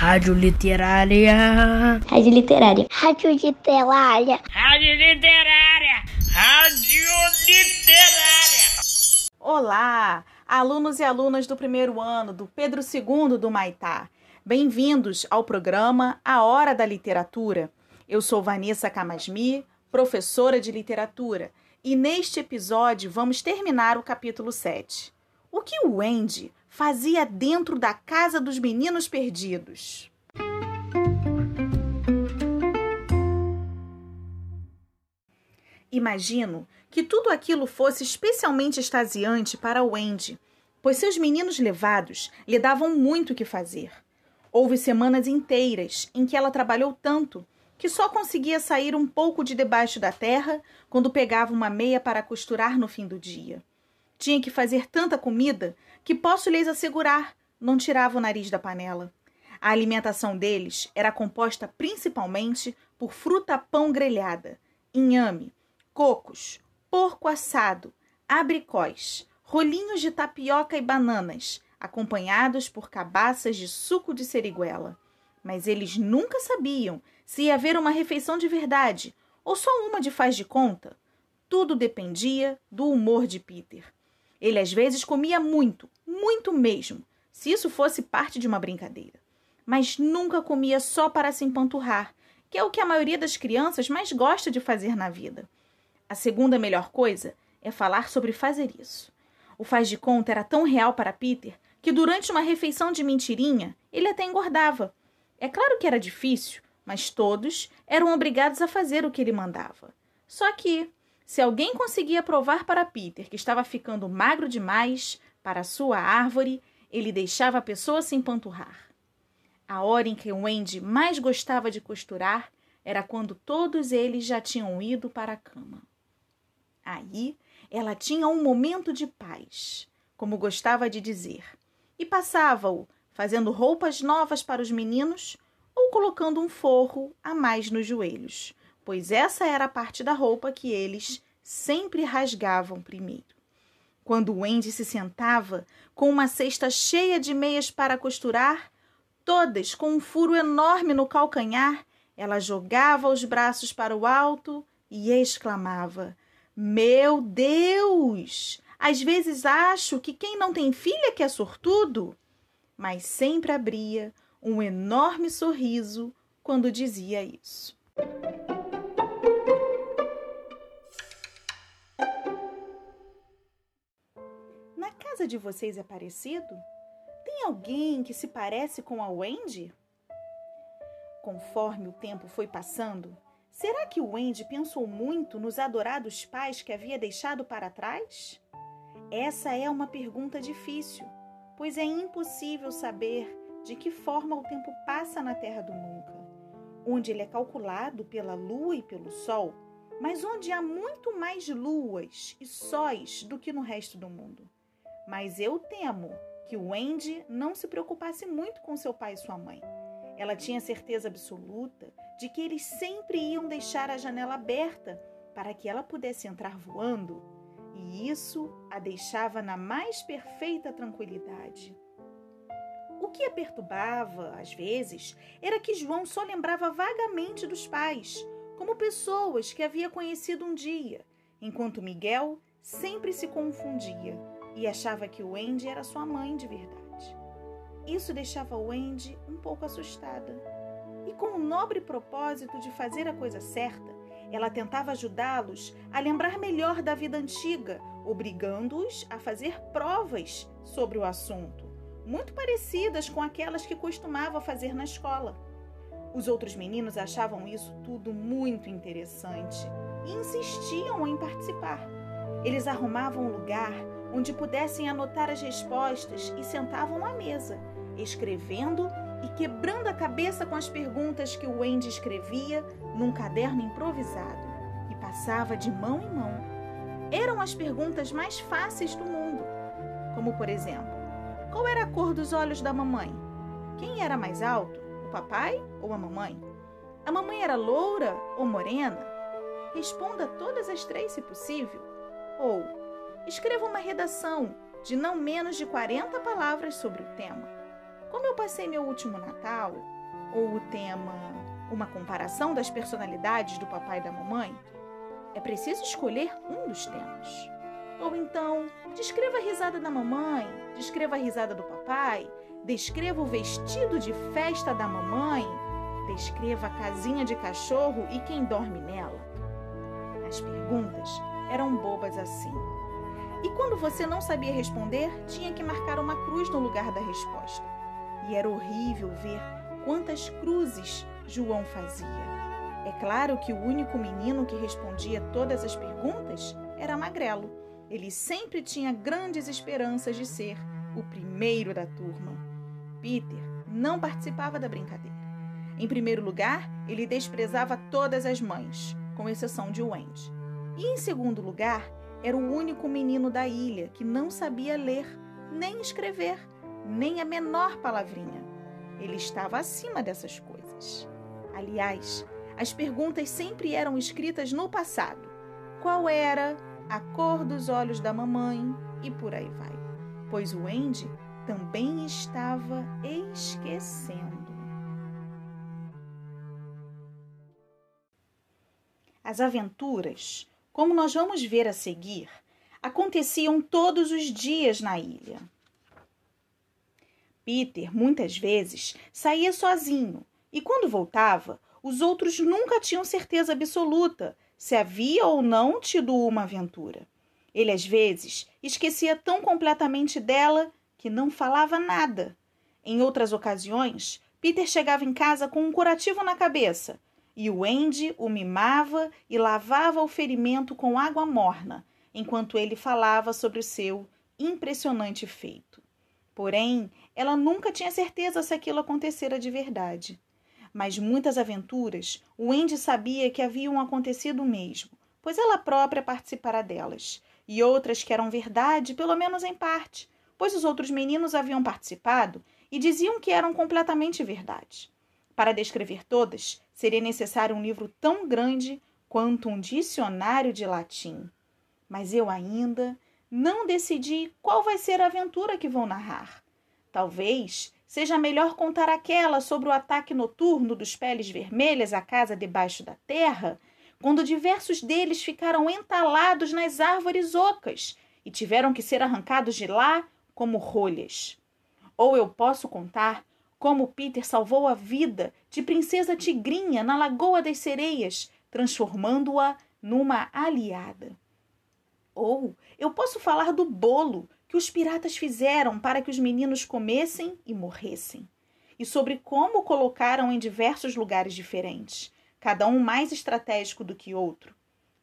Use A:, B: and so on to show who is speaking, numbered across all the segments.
A: Rádio Literária.
B: Rádio Literária. Rádio Literária.
A: Rádio Literária. Rádio Literária.
C: Olá, alunos e alunas do primeiro ano do Pedro II do Maitá. Bem-vindos ao programa A Hora da Literatura. Eu sou Vanessa Camasmi, professora de literatura, e neste episódio vamos terminar o capítulo 7. O que o Andy fazia dentro da casa dos meninos perdidos. Imagino que tudo aquilo fosse especialmente extasiante para Wendy, pois seus meninos levados lhe davam muito o que fazer. Houve semanas inteiras em que ela trabalhou tanto que só conseguia sair um pouco de debaixo da terra quando pegava uma meia para costurar no fim do dia. Tinha que fazer tanta comida que posso lhes assegurar, não tirava o nariz da panela. A alimentação deles era composta principalmente por fruta-pão grelhada, inhame, cocos, porco assado, abricóis, rolinhos de tapioca e bananas, acompanhados por cabaças de suco de seriguela. Mas eles nunca sabiam se ia haver uma refeição de verdade ou só uma de faz de conta. Tudo dependia do humor de Peter. Ele às vezes comia muito, muito mesmo, se isso fosse parte de uma brincadeira. Mas nunca comia só para se empanturrar, que é o que a maioria das crianças mais gosta de fazer na vida. A segunda melhor coisa é falar sobre fazer isso. O faz de conta era tão real para Peter que durante uma refeição de mentirinha ele até engordava. É claro que era difícil, mas todos eram obrigados a fazer o que ele mandava. Só que, se alguém conseguia provar para Peter que estava ficando magro demais para sua árvore, ele deixava a pessoa se empanturrar. A hora em que Wendy mais gostava de costurar era quando todos eles já tinham ido para a cama. Aí ela tinha um momento de paz, como gostava de dizer, e passava-o fazendo roupas novas para os meninos ou colocando um forro a mais nos joelhos, pois essa era a parte da roupa que eles sempre rasgavam primeiro. Quando Wendy se sentava com uma cesta cheia de meias para costurar, todas com um furo enorme no calcanhar, ela jogava os braços para o alto e exclamava: Meu Deus! Às vezes acho que quem não tem filha que é sortudo, mas sempre abria um enorme sorriso quando dizia isso. Casa de vocês é parecido? Tem alguém que se parece com a Wendy? Conforme o tempo foi passando, será que o Wendy pensou muito nos adorados pais que havia deixado para trás? Essa é uma pergunta difícil, pois é impossível saber de que forma o tempo passa na Terra do Nunca, onde ele é calculado pela Lua e pelo Sol, mas onde há muito mais luas e sóis do que no resto do mundo. Mas eu temo que o Wendy não se preocupasse muito com seu pai e sua mãe. Ela tinha certeza absoluta de que eles sempre iam deixar a janela aberta para que ela pudesse entrar voando, e isso a deixava na mais perfeita tranquilidade. O que a perturbava, às vezes, era que João só lembrava vagamente dos pais, como pessoas que havia conhecido um dia, enquanto Miguel sempre se confundia e achava que o Wendy era sua mãe de verdade. Isso deixava Wendy um pouco assustada. E com o nobre propósito de fazer a coisa certa, ela tentava ajudá-los a lembrar melhor da vida antiga, obrigando-os a fazer provas sobre o assunto muito parecidas com aquelas que costumava fazer na escola. Os outros meninos achavam isso tudo muito interessante e insistiam em participar. Eles arrumavam um lugar onde pudessem anotar as respostas e sentavam à mesa, escrevendo e quebrando a cabeça com as perguntas que o Wendy escrevia num caderno improvisado e passava de mão em mão. Eram as perguntas mais fáceis do mundo, como por exemplo: qual era a cor dos olhos da mamãe? Quem era mais alto, o papai ou a mamãe? A mamãe era loura ou morena? Responda todas as três, se possível. Ou escreva uma redação de não menos de 40 palavras sobre o tema. como eu passei meu último Natal, ou o tema uma comparação das personalidades do papai e da mamãe, é preciso escolher um dos temas. Ou então, descreva a risada da mamãe, descreva a risada do papai, descreva o vestido de festa da mamãe, descreva a casinha de cachorro e quem dorme nela. As perguntas eram bobas assim. E quando você não sabia responder, tinha que marcar uma cruz no lugar da resposta. E era horrível ver quantas cruzes João fazia. É claro que o único menino que respondia todas as perguntas era Magrelo. Ele sempre tinha grandes esperanças de ser o primeiro da turma. Peter não participava da brincadeira. Em primeiro lugar, ele desprezava todas as mães, com exceção de Wendy. E em segundo lugar, era o único menino da ilha que não sabia ler, nem escrever, nem a menor palavrinha. Ele estava acima dessas coisas. Aliás, as perguntas sempre eram escritas no passado. Qual era a cor dos olhos da mamãe e por aí vai. Pois o Andy também estava esquecendo. As aventuras, como nós vamos ver a seguir, aconteciam todos os dias na ilha. Peter, muitas vezes, saía sozinho e, quando voltava, os outros nunca tinham certeza absoluta se havia ou não tido uma aventura. Ele, às vezes, esquecia tão completamente dela que não falava nada. Em outras ocasiões, Peter chegava em casa com um curativo na cabeça e o Andy o mimava e lavava o ferimento com água morna, enquanto ele falava sobre o seu impressionante feito. Porém, ela nunca tinha certeza se aquilo acontecera de verdade. Mas muitas aventuras o Andy sabia que haviam acontecido mesmo, pois ela própria participara delas, e outras que eram verdade, pelo menos em parte, pois os outros meninos haviam participado e diziam que eram completamente verdade. Para descrever todas, seria necessário um livro tão grande quanto um dicionário de latim. Mas eu ainda não decidi qual vai ser a aventura que vou narrar. Talvez seja melhor contar aquela sobre o ataque noturno dos peles vermelhas à casa debaixo da terra, quando diversos deles ficaram entalados nas árvores ocas e tiveram que ser arrancados de lá como rolhas. Ou eu posso contar como Peter salvou a vida de Princesa Tigrinha na Lagoa das Sereias, transformando-a numa aliada. Ou eu posso falar do bolo que os piratas fizeram para que os meninos comessem e morressem, e sobre como o colocaram em diversos lugares diferentes, cada um mais estratégico do que outro.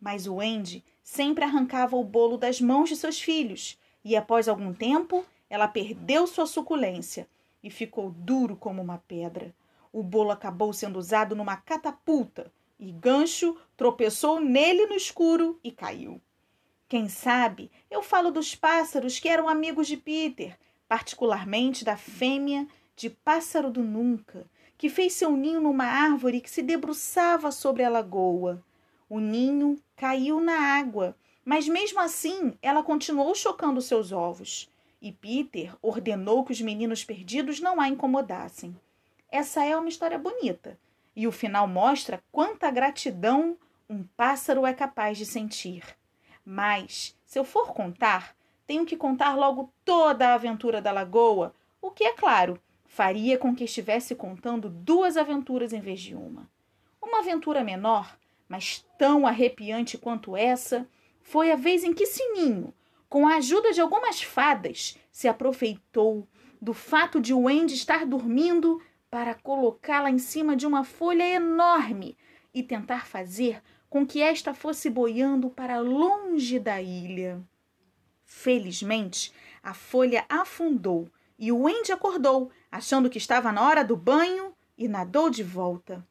C: Mas o Andy sempre arrancava o bolo das mãos de seus filhos, e após algum tempo ela perdeu sua suculência e ficou duro como uma pedra. O bolo acabou sendo usado numa catapulta e Gancho tropeçou nele no escuro e caiu. Quem sabe eu falo dos pássaros que eram amigos de Peter, particularmente da fêmea de Pássaro do Nunca, que fez seu ninho numa árvore que se debruçava sobre a lagoa. O ninho caiu na água, mas mesmo assim ela continuou chocando seus ovos e Peter ordenou que os meninos perdidos não a incomodassem. Essa é uma história bonita, e o final mostra quanta gratidão um pássaro é capaz de sentir. Mas, se eu for contar, tenho que contar logo toda a aventura da lagoa, o que, é claro, faria com que estivesse contando duas aventuras em vez de uma. Uma aventura menor, mas tão arrepiante quanto essa, foi a vez em que Sininho, com a ajuda de algumas fadas, se aproveitou do fato de Wendy estar dormindo para colocá-la em cima de uma folha enorme e tentar fazer com que esta fosse boiando para longe da ilha. Felizmente, a folha afundou e o Wendy acordou, achando que estava na hora do banho e nadou de volta.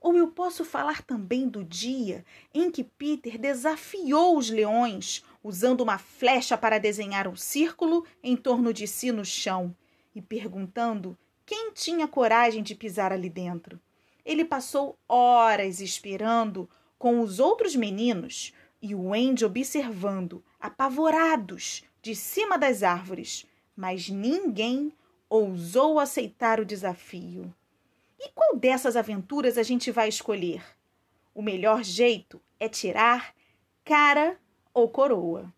C: Ou eu posso falar também do dia em que Peter desafiou os leões, usando uma flecha para desenhar um círculo em torno de si no chão e perguntando quem tinha coragem de pisar ali dentro. Ele passou horas esperando com os outros meninos e o Andy observando, apavorados, de cima das árvores, mas ninguém ousou aceitar o desafio. E qual dessas aventuras a gente vai escolher? O melhor jeito é tirar cara ou coroa.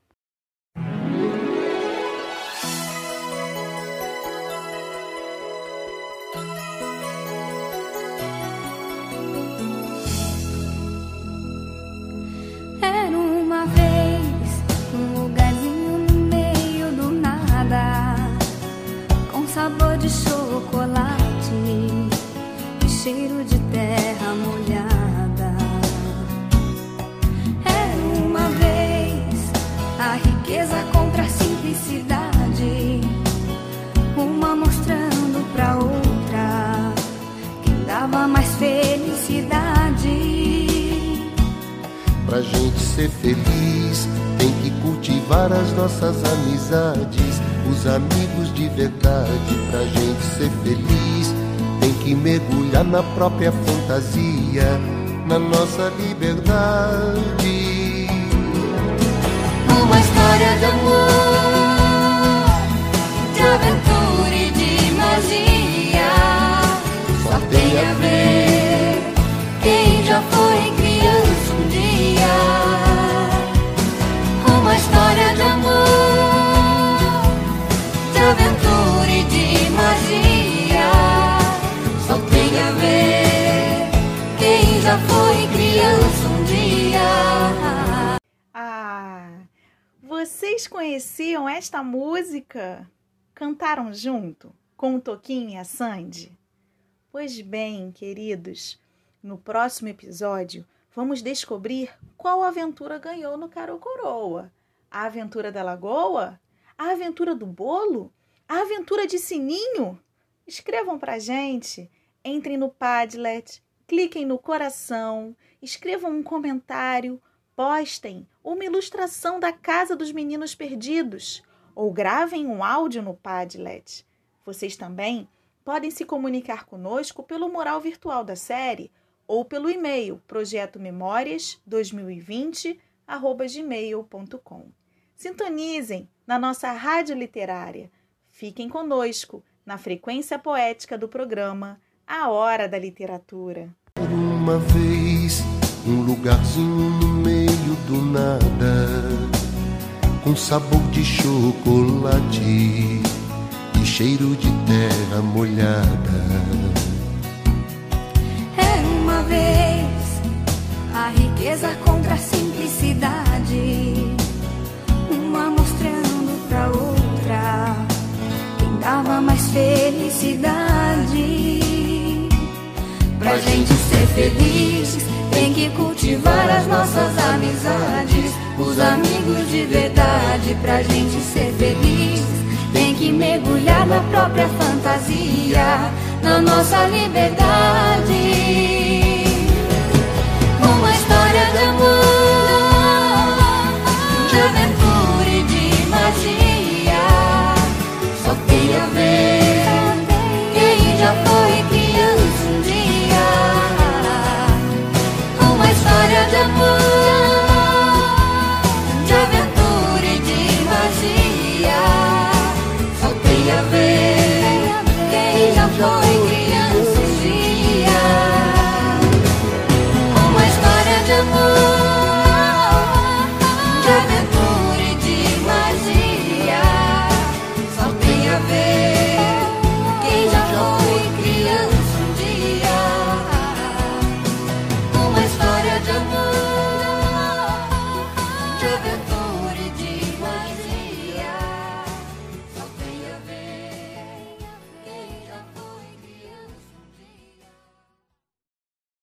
D: Pra
E: gente ser feliz, tem que cultivar as nossas amizades, os amigos de verdade. Pra gente ser feliz, tem que mergulhar na própria fantasia, na nossa liberdade.
D: Uma história de amor,
C: vocês conheciam esta música? Cantaram junto com o Toquinho e a Sandy? Pois bem, queridos, no próximo episódio vamos descobrir qual aventura ganhou no Caro Coroa. A aventura da lagoa? A aventura do bolo? A aventura de sininho? Escrevam pra gente. Entrem no Padlet, cliquem no coração, escrevam um comentário, postem uma ilustração da Casa dos Meninos Perdidos ou gravem um áudio no Padlet. Vocês também podem se comunicar conosco pelo mural virtual da série ou pelo e-mail projetomemórias2020@gmail.com. Sintonizem na nossa rádio literária. Fiquem conosco na frequência poética do programa A Hora da Literatura.
E: Uma vez, um lugarzinho no meio do nada, com sabor de chocolate e cheiro de terra molhada.
D: Era uma vez a riqueza contra a simplicidade, uma mostrando pra outra quem dava mais felicidade. Pra gente ser feliz, tem que cultivar as nossas amizades, os amigos de verdade pra gente ser feliz. Tem que mergulhar na própria fantasia, na nossa liberdade. Uma história de amor.